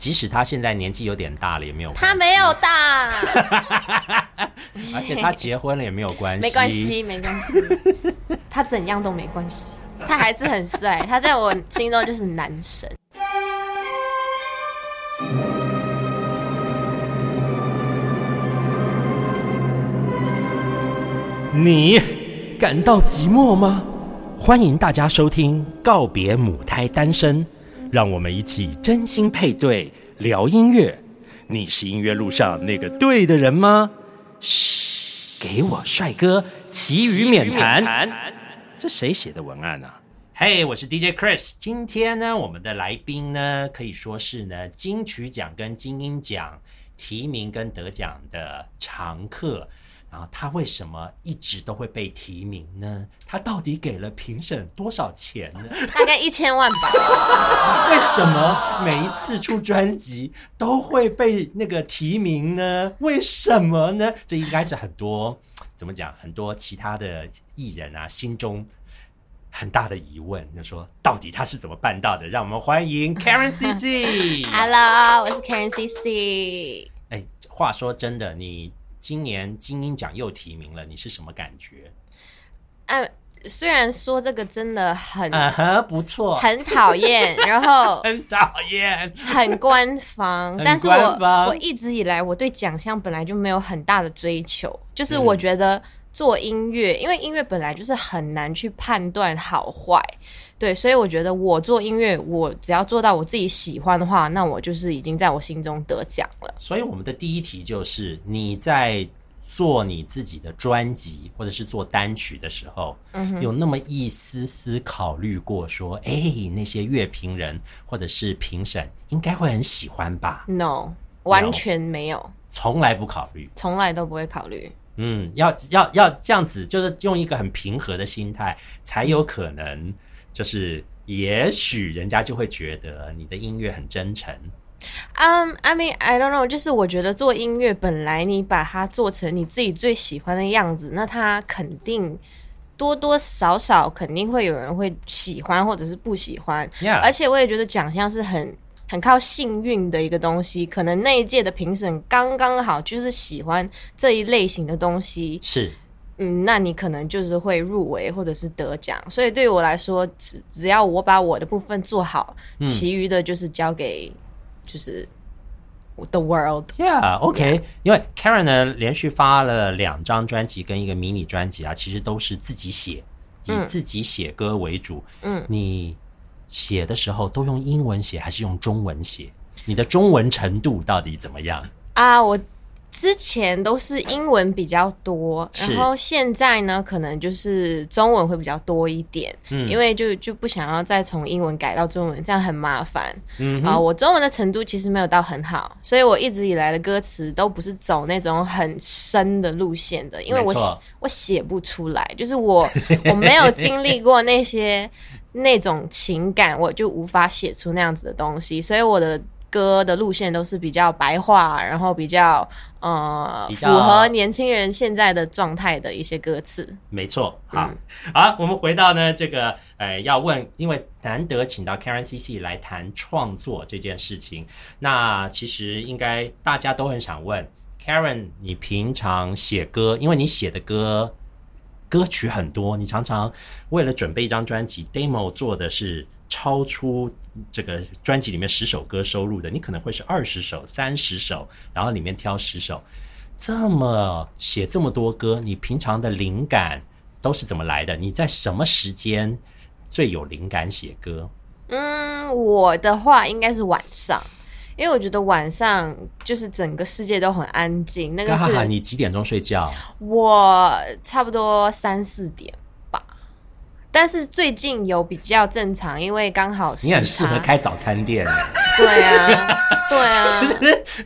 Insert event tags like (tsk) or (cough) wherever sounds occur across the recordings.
即使他现在年纪有点大了，也没有关系他没有，大，(laughs) 而且他结婚了也没有关系，没关。系，没关系，(laughs) 他怎样都没关系，他还是很帅，(laughs) 他在我心中就是男神。你感到寂寞吗？欢迎大家收听《告别母胎单身》，让我们一起真心配对聊音乐。你是音乐路上那个对的人吗？嘘，给我帅哥，其余免谈。这谁写的文案啊？嘿我是 DJ Chris。今天呢，我们的来宾呢，可以说是呢金曲奖跟金鹰奖提名跟得奖的常客。然后他为什么一直都会被提名呢？他到底给了评审多少钱呢？大概一千万吧。(laughs) 为什么每一次出专辑都会被那个提名呢？为什么呢？这应该是很多怎么讲？很多其他的艺人啊心中很大的疑问，就说到底他是怎么办到的？让我们欢迎 Karen CC。(laughs) Hello，我是 Karen CC。哎，话说真的，你今年金鹰奖又提名了，你是什么感觉？哎、虽然说这个真的很、啊哈，不错，很讨厌，然后 (laughs) 很讨厌。很官方，但是我我一直以来我对奖项本来就没有很大的追求，就是嗯我觉得做音乐，因为音乐本来就是很难去判断好坏，对，所以我觉得我做音乐，我只要做到我自己喜欢的话，那我就是已经在我心中得奖了。所以我们的第一题就是你在做你自己的专辑或者是做单曲的时候，嗯有那么一丝丝考虑过说，哎，那些乐评人或者是评审应该会很喜欢吧？No，完全没有，从来不考虑。从来都不会考虑。嗯，要要要这样子，就是用一个很平和的心态，才有可能，就是也许人家就会觉得你的音乐很真诚。嗯、i mean I don't know，就是我觉得做音乐本来你把它做成你自己最喜欢的样子，那它肯定多多少少肯定会有人会喜欢或者是不喜欢。Yeah 而且我也觉得奖项是很很靠幸运的一个东西，可能那一届的评审刚刚好就是喜欢这一类型的东西，是，嗯，那你可能就是会入围或者是得奖。所以对于我来说，只只要我把我的部分做好，嗯其余的就是交给就是。The world，Yeah，OK，、因为 Karen 呢连续发了两张专辑跟一个迷你专辑啊，其实都是自己写，以嗯自己写歌为主。嗯，你写的时候都用英文写还是用中文写？你的中文程度到底怎么样？啊，我之前都是英文比较多，然后现在呢，可能就是中文会比较多一点，嗯因为就就不想要再从英文改到中文，这样很麻烦。嗯啊、我中文的程度其实没有到很好，所以我一直以来的歌词都不是走那种很深的路线的，因为我写我写不出来，就是我 (laughs) 我没有经历过那些那种情感，我就无法写出那样子的东西，所以我的。歌的路线都是比较白话，然后比较呃比较符合年轻人现在的状态的一些歌词。没错，好，嗯好，我们回到呢这个呃，要问，因为难得请到 Karen CC 来谈创作这件事情，那其实应该大家都很想问 Karen，你平常写歌，因为你写的歌歌曲很多，你常常为了准备一张专辑 demo 做的是超出这个专辑里面十首歌收录的，你可能会是二十首、三十首，然后里面挑十首。这么写这么多歌，你平常的灵感都是怎么来的？你在什么时间最有灵感写歌？嗯，我的话应该是晚上，因为我觉得晚上就是整个世界都很安静。那个哈哈，是你几点钟睡觉？我差不多三四点吧，但是最近有比较正常，因为刚好时你很适合。开早餐店，对啊，(laughs) 对啊，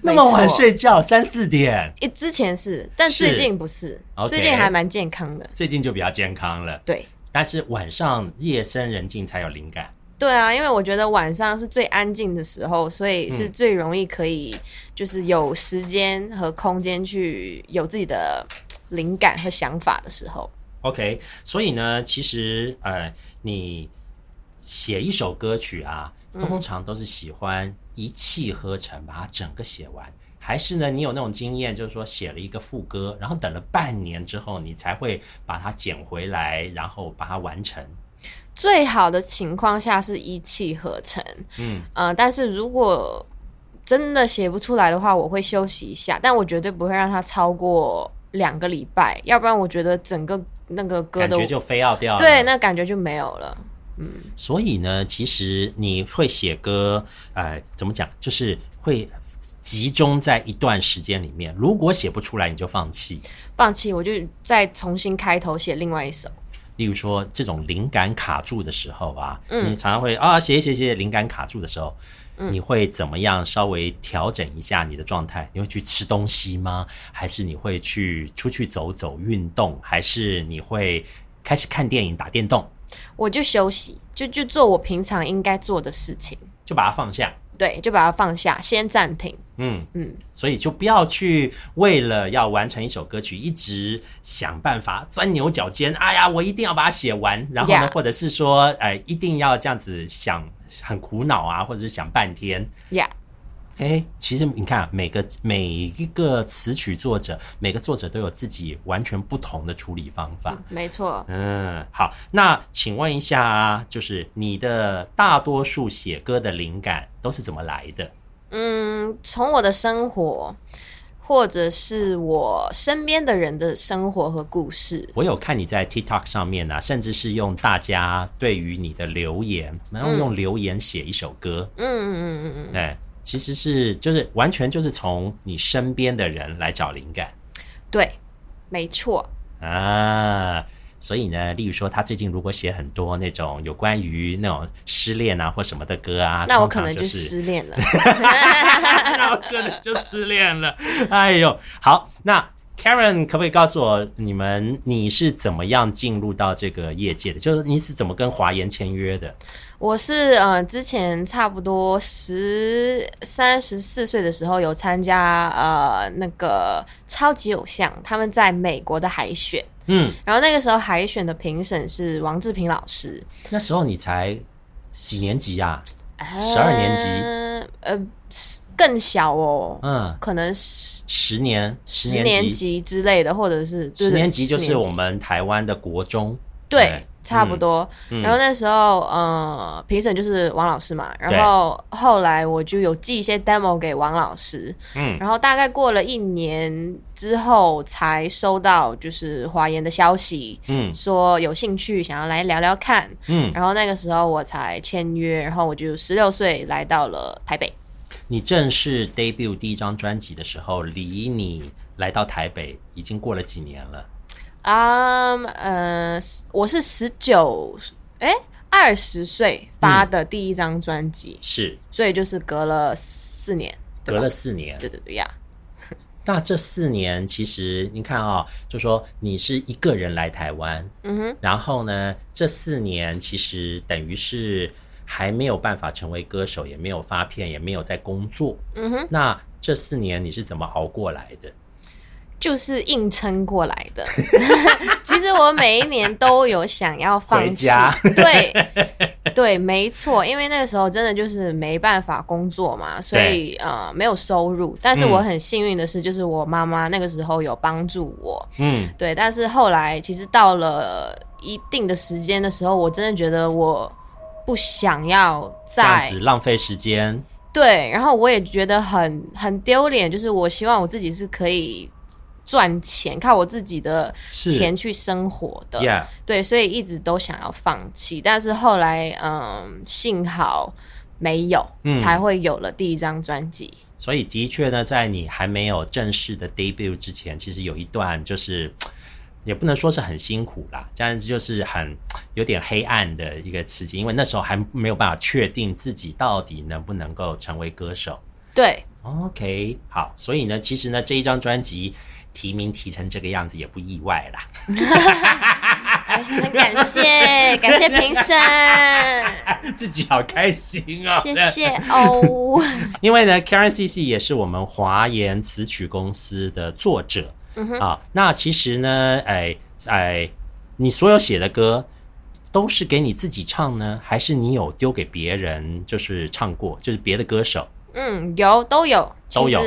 那么晚睡觉，三四点，诶，之前是，但最近不是最近还蛮健康的。最近就比较健康了。对，但是晚上夜深人静才有灵感。对啊，因为我觉得晚上是最安静的时候，所以是嗯最容易可以就是有时间和空间去有自己的灵感和想法的时候。OK，所以呢，其实呃，你写一首歌曲啊，通常都是喜欢一气呵成，把它整个写完。还是呢，你有那种经验，就是说写了一个副歌，然后等了半年之后，你才会把它捡回来，然后把它完成。最好的情况下是一气呵成，嗯，呃，但是如果真的写不出来的话，我会休息一下，但我绝对不会让它超过两个礼拜，要不然我觉得整个那个歌的感觉就非要掉了。对，那感觉就没有了。嗯所以呢，其实你会写歌，呃，怎么讲，就是会集中在一段时间里面。如果写不出来，你就放弃。放弃，我就再重新开头写另外一首。例如说，这种灵感卡住的时候啊，嗯你常常会啊写一写一写，灵感卡住的时候，你会怎么样稍微调整一下你的状态？你会去吃东西吗？还是你会去出去走走运动？还是你会开始看电影、打电动？我就休息，就就做我平常应该做的事情。就把它放下。对，就把它放下，先暂停。嗯嗯，所以就不要去为了要完成一首歌曲，一直想办法钻牛角尖。哎呀，我一定要把它写完，然后呢 Yeah 或者是说，哎，一定要这样子想，很苦恼啊，或者是想半天。呀、哎，其实你看啊，每个每一个词曲作者，每个作者都有自己完全不同的处理方法。没错。嗯，好，那请问一下啊，就是你的大多数写歌的灵感都是怎么来的？嗯，从我的生活，或者是我身边的人的生活和故事，我有看你在 TikTok 上面啊，甚至是用大家对于你的留言，然后用留言写一首歌，嗯嗯嗯嗯嗯，哎、其实是就是完全就是从你身边的人来找灵感对，没错。啊。所以呢，例如说他最近如果写很多那种有关于那种失恋啊或什么的歌啊，那我可能就是失恋了。(laughs) 那我可能就失恋了。哎呦，好，那 Karen 可不可以告诉我，你们你是怎么样进入到这个业界的？就是你是怎么跟华研签约的？我是呃，之前差不多十三十四岁的时候有参加呃那个超级偶像他们在美国的海选，嗯，然后那个时候海选的评审是王志平老师，那时候你才几年级啊？十二年级。呃更小哦，嗯，可能十十年，十十年级之类的，或者是十年级就是我们台湾的国中。对哎，差不多。嗯然后那时候，呃，评审就是王老师嘛。然后后来我就有寄一些 demo 给王老师，嗯然后大概过了一年之后，才收到就是华研的消息，嗯说有兴趣想要来聊聊看。嗯，然后那个时候我才签约，然后我就十六岁来到了台北。你正式 debut 第一张专辑的时候，离你来到台北已经过了几年了？啊、呃，我是十九，哎，二十岁发的第一张专辑，是所以就是隔了四年，隔了四年。对对对呀，(laughs) 那这四年，其实你看啊、就说你是一个人来台湾，嗯哼，然后呢，这四年其实等于是还没有办法成为歌手，也没有发片，也没有在工作。嗯哼，那这四年你是怎么熬过来的？就是硬撑过来的。(laughs) 其实我每一年都有想要放弃，对对，没错，因为那个时候真的就是没办法工作嘛，所以呃没有收入。但是嗯我很幸运的是，就是我妈妈那个时候有帮助我，嗯，对。但是后来其实到了一定的时间的时候，我真的觉得我不想要再浪费时间。对，然后我也觉得很很丢脸，就是我希望我自己是可以赚钱，靠我自己的是钱去生活的。Yeah，对，所以一直都想要放弃，但是后来嗯，幸好没有，嗯才会有了第一张专辑。所以的确呢，在你还没有正式的 debut 之前，其实有一段就是。(tsk) 也不能说是很辛苦啦，但是就是很 (tsk) 有点黑暗的一个时期，因为那时候还没有办法确定自己到底能不能够成为歌手。对，OK，好，所以呢，其实呢，这一张专辑提名提成这个样子也不意外啦。(laughs) 哎，很感谢感谢评审，(laughs) 自己好开心哦！谢谢哦。(laughs) 因为呢，Karen CC 也是我们华研词曲公司的作者、嗯，啊。那其实呢，哎哎，你所有写的歌，都是给你自己唱呢，还是你有丢给别人就是唱过，就是别的歌手？嗯，有都有，都有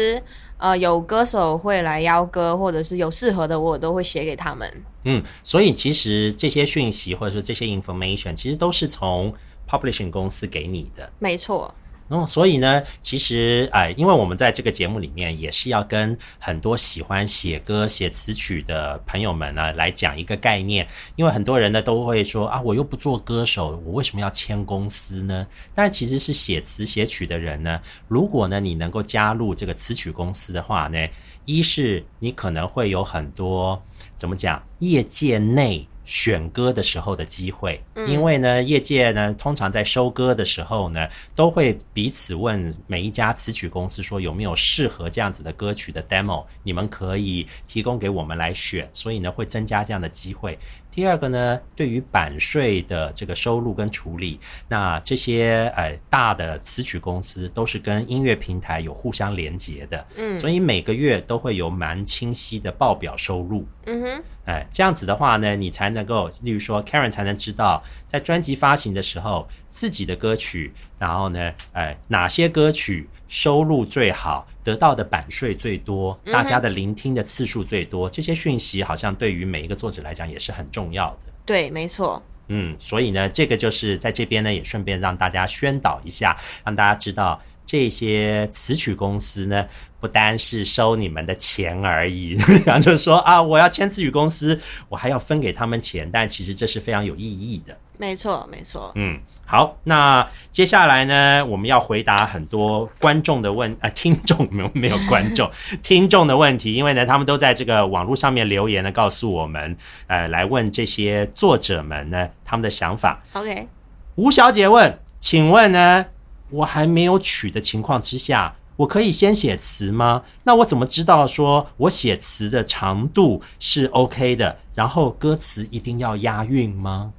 呃，有歌手会来邀歌，或者是有适合的，我都会写给他们。嗯，所以其实这些讯息或者说这些 information，其实都是从 publishing 公司给你的。没错，哦，所以呢，其实哎，因为我们在这个节目里面也是要跟很多喜欢写歌、写词曲的朋友们呢来讲一个概念，因为很多人呢都会说啊，我又不做歌手，我为什么要签公司呢？但其实是写词写曲的人呢，如果呢你能够加入这个词曲公司的话呢，一是你可能会有很多怎么讲，业界内。选歌的时候的机会，因为呢，业界呢通常在收歌的时候呢，都会彼此问每一家词曲公司说有没有适合这样子的歌曲的 demo，你们可以提供给我们来选，所以呢会增加这样的机会。第二个呢，对于版税的这个收入跟处理，那这些呃大的词曲公司都是跟音乐平台有互相连接的，嗯，所以每个月都会有蛮清晰的报表收入，嗯哼，哎，这样子的话呢，你才能够，例如说 Karen 才能知道，在专辑发行的时候，自己的歌曲，然后呢，哎，哪些歌曲收入最好，得到的版税最多，大家的聆听的次数最多，这些讯息好像对于每一个作者来讲也是很重要的。对，没错，嗯，所以呢，这个就是在这边呢，也顺便让大家宣导一下，让大家知道这些词曲公司呢，不单是收你们的钱而已，然后就说啊，我要签词曲公司，我还要分给他们钱，但其实这是非常有意义的。没错，没错。嗯，好，那接下来呢，我们要回答很多观众的问啊、(laughs) 听众没有没有观众 (laughs) 听众的问题，因为呢，他们都在这个网络上面留言呢，告诉我们，呃，来问这些作者们呢他们的想法。OK，吴小姐问：“请问呢，我还没有曲的情况之下，我可以先写词吗？那我怎么知道说我写词的长度是 OK 的？然后歌词一定要押韵吗？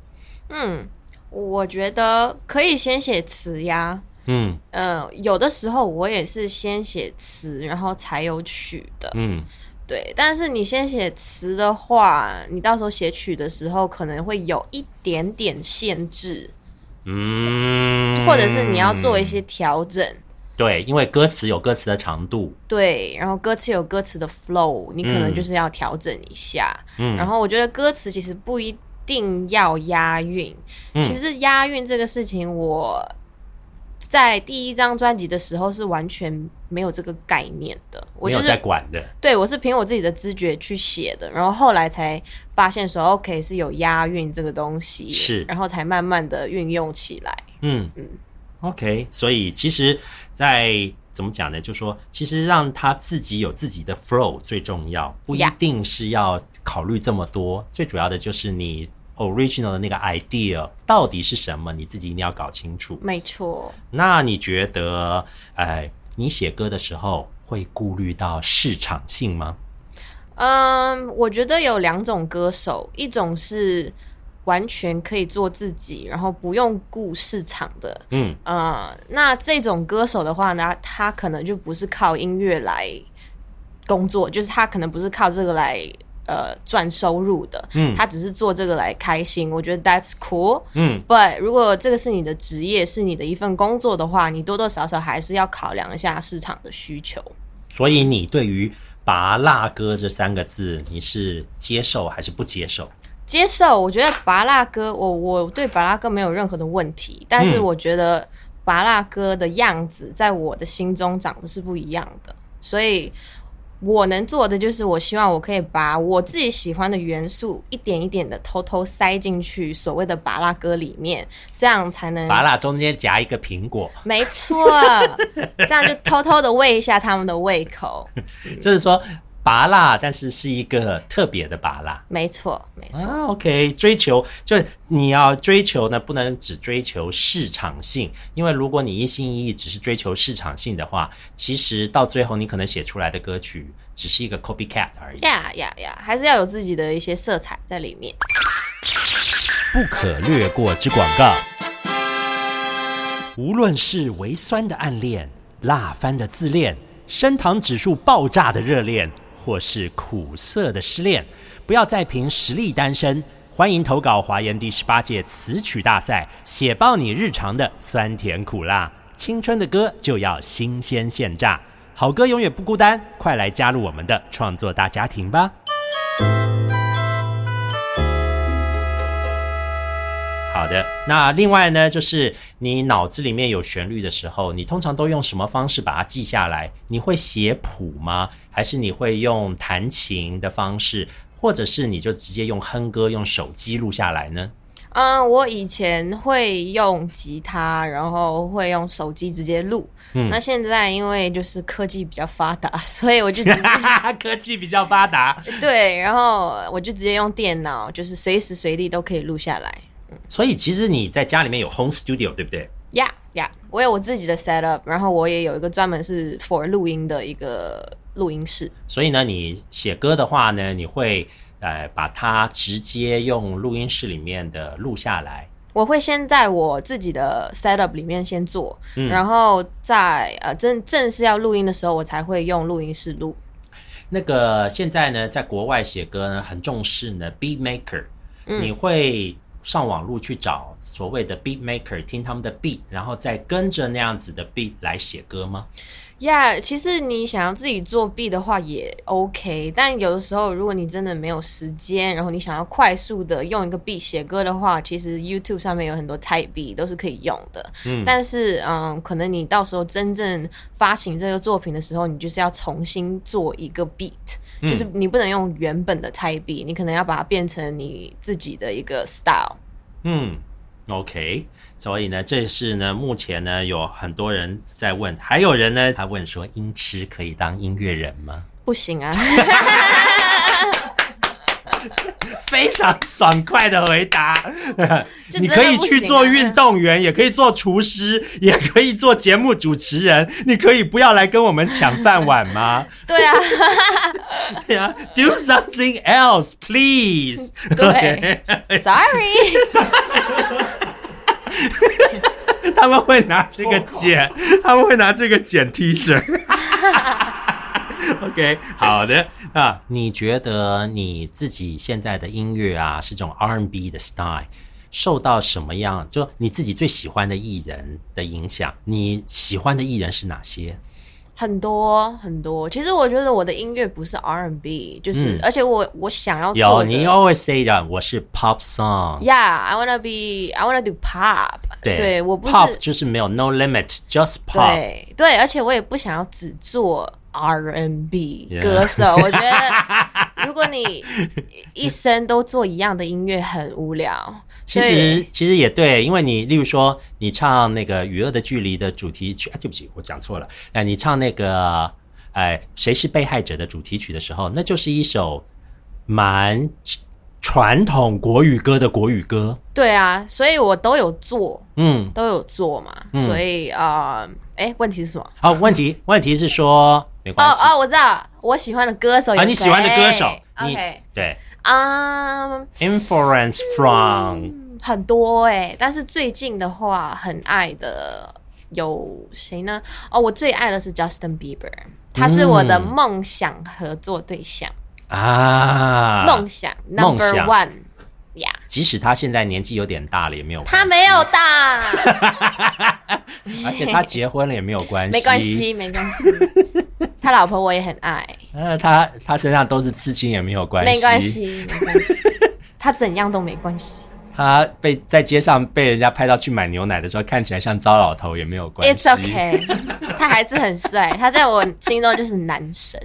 嗯，我觉得可以先写词呀。嗯嗯，有的时候我也是先写词，然后才有曲的。嗯，对，但是你先写词的话，你到时候写曲的时候可能会有一点点限制，嗯，或者是你要做一些调整。对，因为歌词有歌词的长度，对，然后歌词有歌词的 flow，你可能就是要调整一下。嗯。然后我觉得歌词其实不一定要押韵，嗯。其实押韵这个事情，我在第一张专辑的时候是完全没有这个概念的。我没有就是在管的。对我是凭我自己的知觉去写的，然后后来才发现说 OK 是有押韵这个东西，是然后才慢慢的运用起来。嗯嗯，OK，所以其实，在怎么讲呢？就说其实让他自己有自己的 flow 最重要，不一定是要考虑这么多。最主要的就是你 original 的那个 idea 到底是什么，你自己一定要搞清楚。没错，那你觉得，哎，你写歌的时候会顾虑到市场性吗？嗯，我觉得有两种歌手，一种是完全可以做自己，然后不用顾市场的。嗯呃，那这种歌手的话呢，他可能就不是靠音乐来工作，就是他可能不是靠这个来呃赚收入的，嗯他只是做这个来开心。我觉得 that's cool。嗯 But 如果这个是你的职业，是你的一份工作的话，你多多少少还是要考量一下市场的需求。所以你对于“拔蜡哥”这三个字，你是接受还是不接受？接受，我觉得拔蜡哥，我我对拔蜡哥没有任何的问题，但是嗯我觉得拔蜡哥的样子在我的心中长得是不一样的，所以我能做的就是，我希望我可以把我自己喜欢的元素一点一点的偷偷塞进去所谓的拔辣歌里面，这样才能拔辣中间夹一个苹果，没错，这样就偷偷的喂一下他们的胃口，(laughs) 就是说拔辣，但是是一个特别的拔辣。没错，没错，啊，OK，追求就是你要追求呢，不能只追求市场性，因为如果你一心一意只是追求市场性的话，其实到最后你可能写出来的歌曲只是一个 copycat 而已。呀呀呀，还是要有自己的一些色彩在里面。不可略过之广告。无论是微酸的暗恋、辣翻的自恋、升糖指数爆炸的热恋，或是苦涩的失恋，不要再凭实力单身，欢迎投稿华研第十八届词曲大赛，写爆你日常的酸甜苦辣。青春的歌就要新鲜现榨，好歌永远不孤单，快来加入我们的创作大家庭吧！好的，那另外呢，就是你脑子里面有旋律的时候，你通常都用什么方式把它记下来？你会写谱吗？还是你会用弹琴的方式，或者是你就直接用哼歌，用手机录下来呢？嗯，我以前会用吉他，然后会用手机直接录。嗯，那现在因为就是科技比较发达，(laughs) 所以我就直接 (laughs) 科技比较发达，对，然后我就直接用电脑，就是随时随地都可以录下来。所以其实你在家里面有 home studio 对不对？Yeah, yeah，我有我自己的 setup，然后我也有一个专门是 for 录音的一个录音室。所以呢，你写歌的话呢，你会呃把它直接用录音室里面的录下来。我会先在我自己的 setup 里面先做，然后在呃正正式要录音的时候，我才会用录音室录。那个现在呢，在国外写歌呢，很重视呢 beat maker，你会。上网路去找所谓的 beat maker，听他们的 beat，然后再跟着那样子的 beat 来写歌吗？Yeah，其实你想要自己做 beat 的话也 OK，但有的时候如果你真的没有时间，然后你想要快速的用一个 beat 写歌的话，其实 YouTube 上面有很多 type beat 都是可以用的。嗯，但是嗯，可能你到时候真正发行这个作品的时候，你就是要重新做一个 beat。就是你不能用原本的泰币，你可能要把它变成你自己的一个 style。嗯，OK。所以呢，这是呢，目前呢有很多人在问，还有人呢他问说，音痴可以当音乐人吗？不行啊。(laughs) (laughs) (laughs) 非常爽快的回答，(laughs) 你可以去做运动员，也可以做厨师，也可以做节目主持人。你可以不要来跟我们抢饭碗吗？(laughs) 对啊，(laughs) 对啊，Do something else, please。对，Sorry。他们会拿这个剪，他们会拿这个剪 T 恤。OK，好的啊，你觉得你自己现在的音乐啊，是这种 R&B 的 style，受到什么样？就你自己最喜欢的艺人的影响？你喜欢的艺人是哪些？很多很多。其实我觉得我的音乐不是 R&B，就是，而且我我想要有你 always say 的，我是 pop song。Yeah，I wanna be，I wanna do pop。对，我不是 pop 就是没有 no limit，just pop。对对，而且我也不想要只做。R&B 歌手，(laughs) 我觉得如果你一生都做一样的音乐，很无聊。其实其实也对，因为你例如说，你唱那个《与恶的距离》的主题曲，对不起，我讲错了。哎，你唱那个哎，谁是被害者的主题曲的时候，那就是一首蛮。传统国语歌的国语歌，对啊，所以我都有做，嗯，都有做嘛，所以啊，哎，问题是什么？好，问题 (laughs) 问题是说，没关系，哦哦，我知道，我喜欢的歌手，啊，你喜欢的歌手，OK，对，啊，influence from 很多哎，但是最近的话，很爱的有谁呢？哦，我最爱的是 Justin Bieber，他是我的梦想合作对象。啊，梦想，Number One，呀！即使他现在年纪有点大了，也没有他没有大，(laughs) 而且他结婚了也没有关系，没关系，没关系。(laughs) 他老婆我也很爱，呃，他他身上都是刺青也没有关系，没关系，没关系。他怎样都没关系。他被在街上被人家拍到去买牛奶的时候，看起来像糟老头也没有关系。It's okay，他还是很帅，他在我心中就是男神。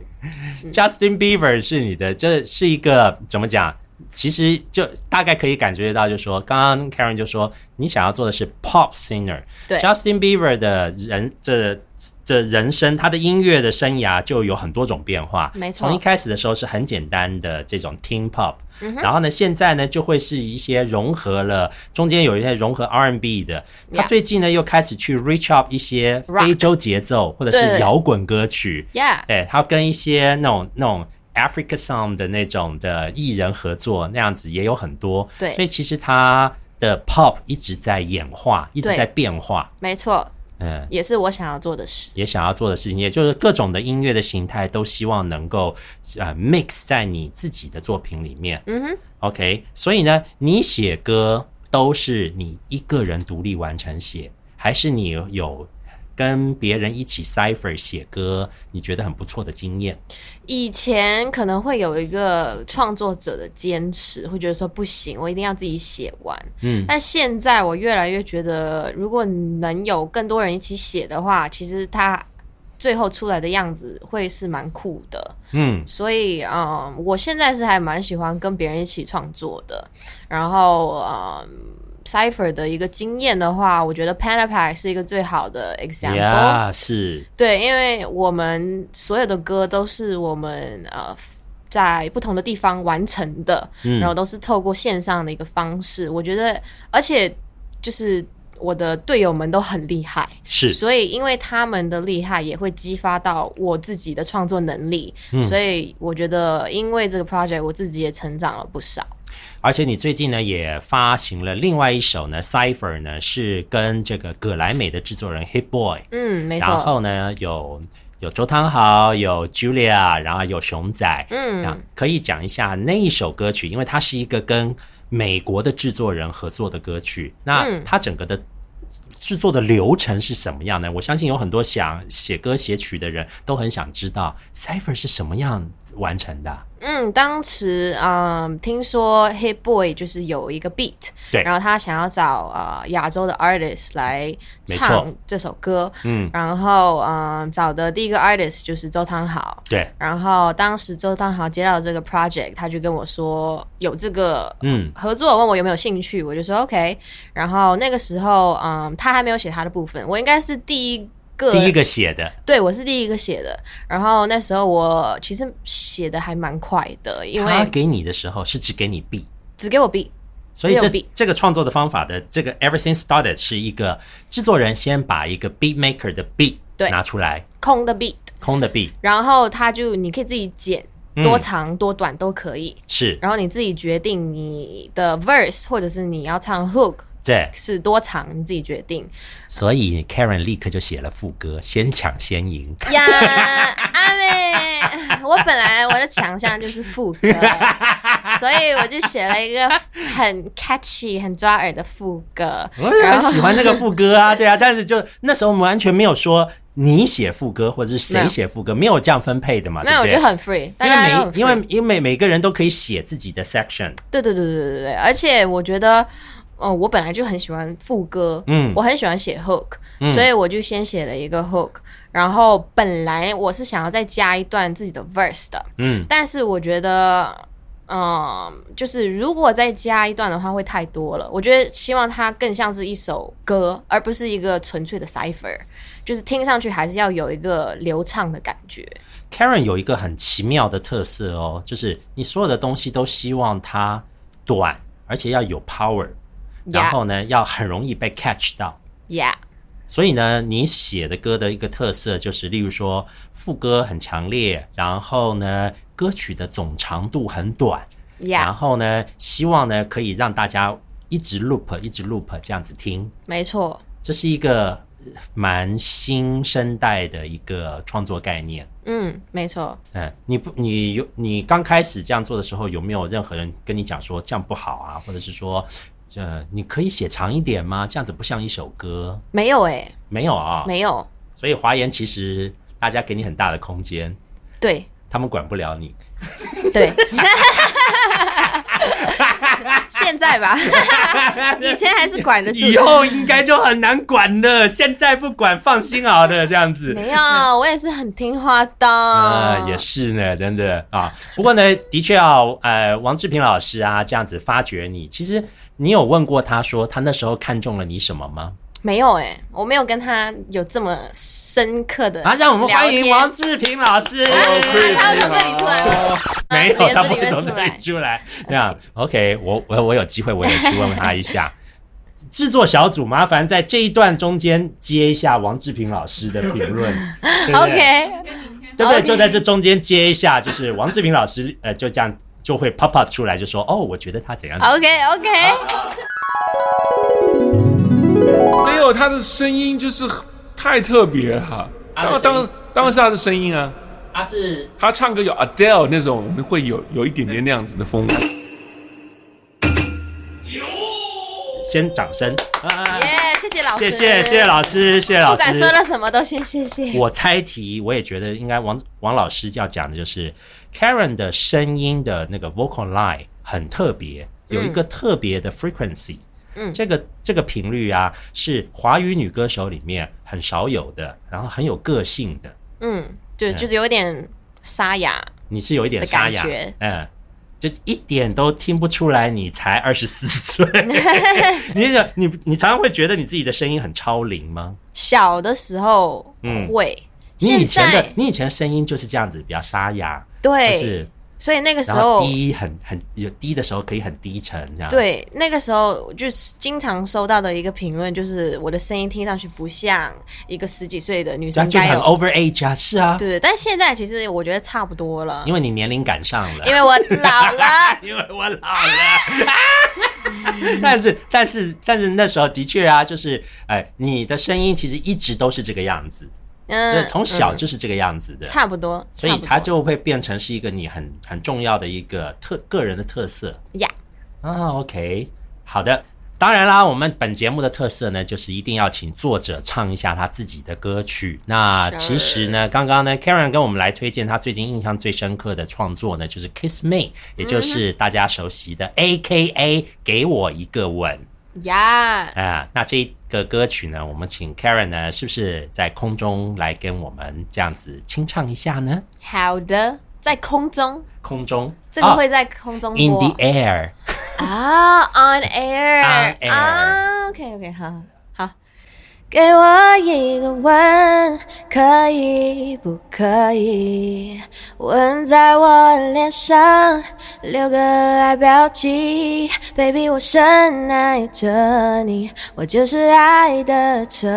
Justin Bieber 是你的，这是一个怎么讲？其实就大概可以感觉得到，就是说，刚刚 Karen 就说你想要做的是 Pop Singer。对，Justin Bieber 的人这这人生，他的音乐的生涯就有很多种变化。没错，从一开始的时候是很简单的这种 Teen Pop，然后呢，现在呢就会是一些融合了，中间有一些融合 R&B 的。他最近呢又开始去 Reach Up 一些非洲节奏或者是摇滚歌曲。Yeah，对他跟一些那种那种。Africa Song 的那种的艺人合作那样子也有很多，对，所以其实他的 Pop 一直在演化，一直在变化，没错。嗯，也是我想要做的事。也想要做的事情，也就是各种的音乐的形态都希望能够呃 mix 在你自己的作品里面。嗯哼，OK，所以呢，你写歌都是你一个人独立完成写，还是你有跟别人一起 cipher 写歌，你觉得很不错的经验？以前可能会有一个创作者的坚持，会觉得说不行，我一定要自己写完。嗯，但现在我越来越觉得，如果能有更多人一起写的话，其实它最后出来的样子会是蛮酷的。嗯所以，嗯，我现在是还蛮喜欢跟别人一起创作的。然后，嗯，Cipher 的一个经验的话，我觉得 Panapack 是一个最好的 example。呀，是，对，因为我们所有的歌都是我们呃在不同的地方完成的，嗯然后都是透过线上的一个方式。我觉得，而且就是我的队友们都很厉害，是，所以因为他们的厉害，也会激发到我自己的创作能力。嗯所以我觉得，因为这个 project，我自己也成长了不少。而且你最近呢也发行了另外一首呢，Cipher 呢是跟这个葛莱美的制作人 Hit Boy，嗯，没错然。后呢有有周汤豪，有 Julia，然后有熊仔，嗯可以讲一下那一首歌曲，因为它是一个跟美国的制作人合作的歌曲，那嗯它整个的。制作的流程是什么样呢？我相信有很多想写歌写曲的人都很想知道 Cipher 是什么样完成的。嗯，当时嗯，听说 Hit Boy 就是有一个 beat，对。然后他想要找呃亚洲的 artist 来唱这首歌，嗯，然后嗯，找的第一个 artist 就是周汤豪，对，然后当时周汤豪接到这个 project，他就跟我说有这个嗯。合作，问我有没有兴趣，我就说 OK。然后那个时候，嗯，他还没有写他的部分，我应该是第一个，第一个写的，对我是第一个写的。然后那时候我其实写的还蛮快的，因为他给你的时候是只给你 B，只给我 B，所以这这个创作的方法的这个 Everything Started 是一个制作人先把一个 beat maker 的 beat 对。拿出来，空的 beat，空的 beat 然后他就你可以自己剪，嗯多长多短都可以。是。然后你自己决定你的 verse 或者是你要唱 hook 对，是多长，你自己决定。所以 Karen 立刻就写了副歌，先抢先赢。呀，阿妹，我本来我的强项就是副歌，所以我就写了一个很 catchy、很抓耳的副歌。我也很喜欢那个副歌啊，对啊，但是就那时候我们完全没有说你写副歌或者是谁没有写副歌，没有这样分配的嘛，对不对那我觉得？很 free，大因为每因为因为每每个人都可以写自己的 section，对对对对对对对，而且我觉得，嗯、我本来就很喜欢副歌，嗯。我很喜欢写 hook，、嗯。所以我就先写了一个 hook，然后本来我是想要再加一段自己的 verse 的，嗯，但是我觉得，嗯，就是如果再加一段的话会太多了。我觉得希望它更像是一首歌，而不是一个纯粹的 cipher，就是听上去还是要有一个流畅的感觉。Karen 有一个很奇妙的特色哦，就是你所有的东西都希望它短，而且要有 power，然后呢要很容易被 catch 到。Yeah，所以呢，你写的歌的一个特色就是，例如说副歌很强烈，然后呢歌曲的总长度很短，然 yeah，后呢希望呢可以让大家一直 loop 一直 loop 这样子听，没错。这是一个呃蛮新生代的一个创作概念。嗯，没错。嗯，你不，你有你刚开始这样做的时候，有没有任何人跟你讲说这样不好啊，或者是说，呃，你可以写长一点吗？这样子不像一首歌。没有哎、没有啊，没有。所以华研其实大家给你很大的空间，对他们管不了你。对，(laughs) 现在吧，(laughs) 以前还是管得住的。以后应该就很难管了，现在不管，放心好的，这样子。没有，我也是很听话的。呃、也是呢，真的啊。不过呢，的确啊，呃，王志平老师啊，这样子发掘你，其实你有问过他说，他那时候看中了你什么吗？没有哎、我没有跟他有这么深刻的啊，让我们欢迎王志平老师。啊他会从这里出来吗？(laughs) 没有，他不会从这里出来。(laughs) 这样，OK，我我我有机会，我也去问问他一下。(laughs) 制作小组，麻烦在这一段中间接一下王志平老师的评论，OK，对不对？就在这中间接一下，就是王志平老师，呃，就这样就会 pop up 出来，就说哦，我觉得他怎样。OK OK，没有他的声音就是太特别了哈。当当当然是他的声音啊，他是他唱歌有 Adele 那种，我们会有有一点点那样子的风格。先掌声，啊耶，谢谢老师，谢谢谢谢老师，谢谢老师不敢说。了什么都先谢谢。我猜题，我也觉得应该王王老师要讲的就是 Karen 的声音的那个 vocal line 很特别，有一个特别的 frequency。嗯这个这个频率啊，是华语女歌手里面很少有的，然后很有个性的。嗯，就就是有点沙哑，你是有一点沙哑嗯，就一点都听不出来你才二十四岁。(laughs) 你想你你常常会觉得你自己的声音很超龄吗？小的时候嗯会，你以前的你以前的声音就是这样子，比较沙哑，对就对，是所以那个时候。低很很有低的时候可以很低沉这样。，对，那个时候就是经常收到的一个评论，就是我的声音听上去不像一个十几岁的女这样就是很 over age 啊，是啊，对，但现在其实我觉得差不多了，因为你年龄赶上了，因为我老了。(laughs) 因为我老了。(laughs) 但是但是但是那时候的确啊，就是哎，你的声音其实一直都是这个样子，就是嗯，从小嗯就是这个样子的。差不多，所以差不多它就会变成是一个你很很重要的一个特个人的特色呀。啊。OK，好的。当然啦，我们本节目的特色呢，就是一定要请作者唱一下他自己的歌曲。那其实呢，刚刚呢，Karen 跟我们来推荐他最近印象最深刻的创作呢，就是《Kiss Me》，也就是大家熟悉的 A.K.A. 给我一个吻呀，啊。那这个歌曲呢，我们请 Karen 呢，是不是在空中来跟我们这样子清唱一下呢？好的，在空中，空中。这个啊会在空中 In the air，啊，on air，On air 啊，OK OK，好好，给我一个吻，可以不可以？吻在我脸上，留个爱标记，baby，我深爱着你，我就是爱的彻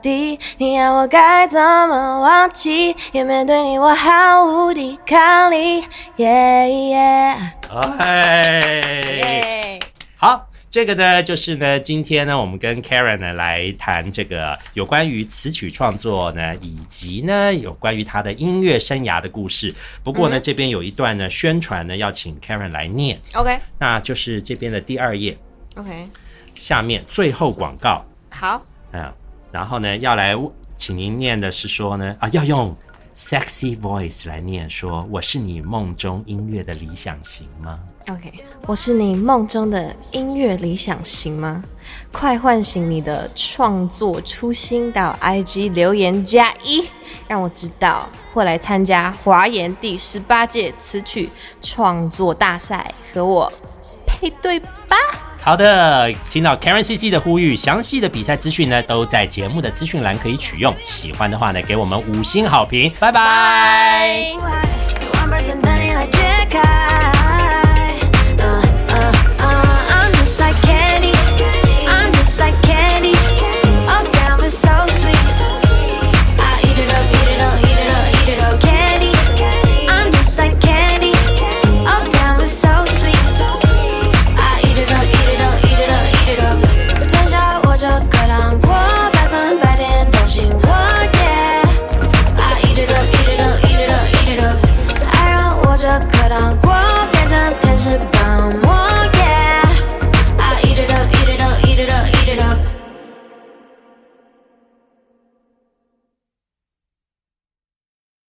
底。你要我该怎么忘记？也面对你，我毫无抵抗力。耶耶哎，耶！好，这个呢，就是呢，今天呢，我们跟 Karen 呢来谈这个有关于词曲创作呢，以及呢有关于他的音乐生涯的故事。不过呢，这边有一段呢宣传呢，要请 Karen 来念，OK 那就是这边的第二页 OK，下面最后广告好。嗯，然后呢要来请您念的是说呢啊，要用 sexy voice 来念说，我是你梦中音乐的理想型吗？OK，我是你梦中的音乐理想型吗？快唤醒你的创作初心，到 IG 留言加一，让我知道会来参加华研第十八届词曲创作大赛，和我配对吧。好的，听到 Karen CC 的呼吁，详细的比赛资讯呢都在节目的资讯栏可以取用。喜欢的话呢，给我们五星好评，拜拜拜。